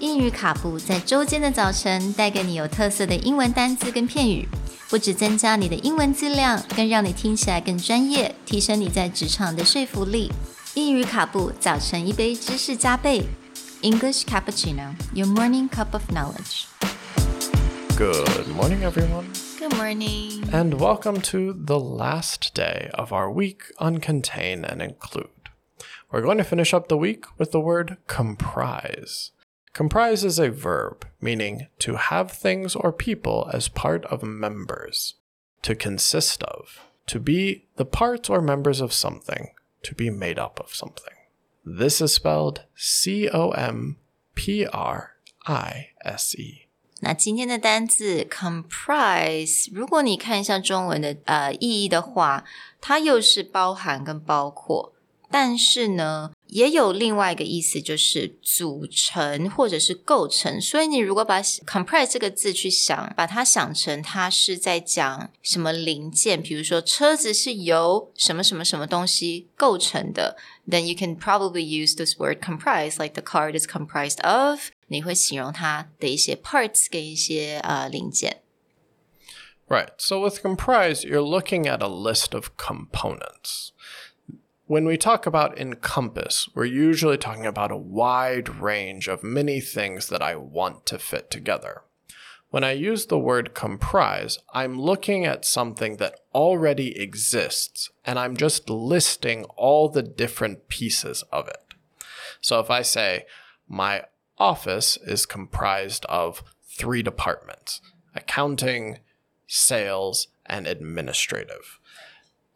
英语卡布在周间的早晨带给你有特色的英文单词跟片语，不只增加你的英文质量，更让你听起来更专业，提升你在职场的说服力。英语卡布早晨一杯知识加倍，English cappuccino, your morning cup of knowledge. Good morning, everyone, Good morning. and welcome to the last day of our week on contain and include. We're going to finish up the week with the word comprise. Comprise is a verb meaning to have things or people as part of members, to consist of, to be the parts or members of something, to be made up of something. This is spelled C O M P R I S E. 那今天的单字 comprise，如果你看一下中文的呃意义的话，它又是包含跟包括，但是呢， 也有另外一个意思，就是组成或者是构成。所以你如果把 comprise 这个字去想，把它想成它是在讲什么零件，比如说车子是由什么什么什么东西构成的，then you can probably use this word comprise, like the car is comprised of。你会形容它的一些 parts 跟一些呃零件。 Right. So with comprise, you're looking at a list of components. When we talk about encompass, we're usually talking about a wide range of many things that I want to fit together. When I use the word comprise, I'm looking at something that already exists and I'm just listing all the different pieces of it. So if I say, my office is comprised of three departments accounting, sales, and administrative.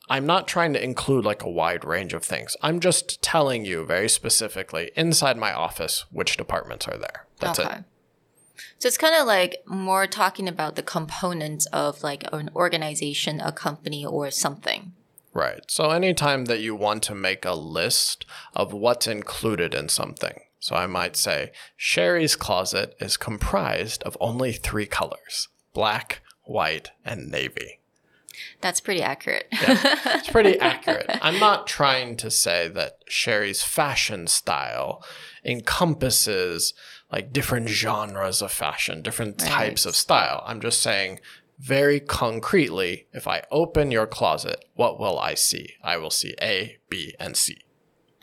I'm not trying to include like a wide range of things. I'm just telling you very specifically inside my office which departments are there. That's okay. it. So it's kind of like more talking about the components of like an organization, a company, or something. Right. So anytime that you want to make a list of what's included in something. So I might say Sherry's closet is comprised of only three colors black, white, and navy. That's pretty accurate. It's pretty accurate. I'm not trying to say that Sherry's fashion style encompasses like different genres of fashion, different types of style. I'm just saying very concretely, if I open your closet, what will I see? I will see A, B, and C.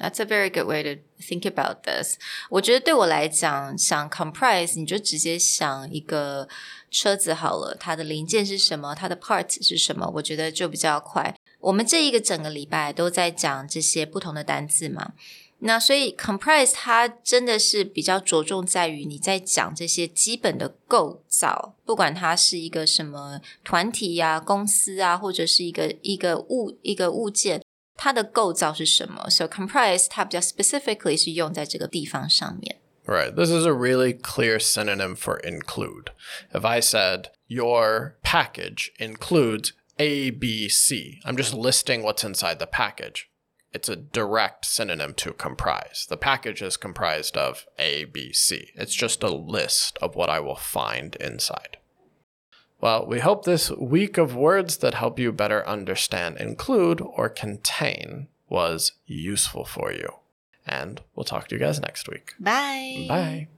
That's a very good way to think about this. 我觉得对我来讲，想 comprise，你就直接想一个车子好了，它的零件是什么，它的 parts 是什么，我觉得就比较快。我们这一个整个礼拜都在讲这些不同的单字嘛，那所以 comprise 它真的是比较着重在于你在讲这些基本的构造，不管它是一个什么团体呀、公司啊，或者是一个一个物一个物件。它的构造是什么？So comprise 它比较 specifically 是用在这个地方上面。 Right. This is a really clear synonym for include. If I said your package includes A, B, C, I'm just listing what's inside the package. It's a direct synonym to comprise. The package is comprised of A, B, C. It's just a list of what I will find inside. Well, we hope this week of words that help you better understand include or contain was useful for you. And we'll talk to you guys next week. Bye. Bye.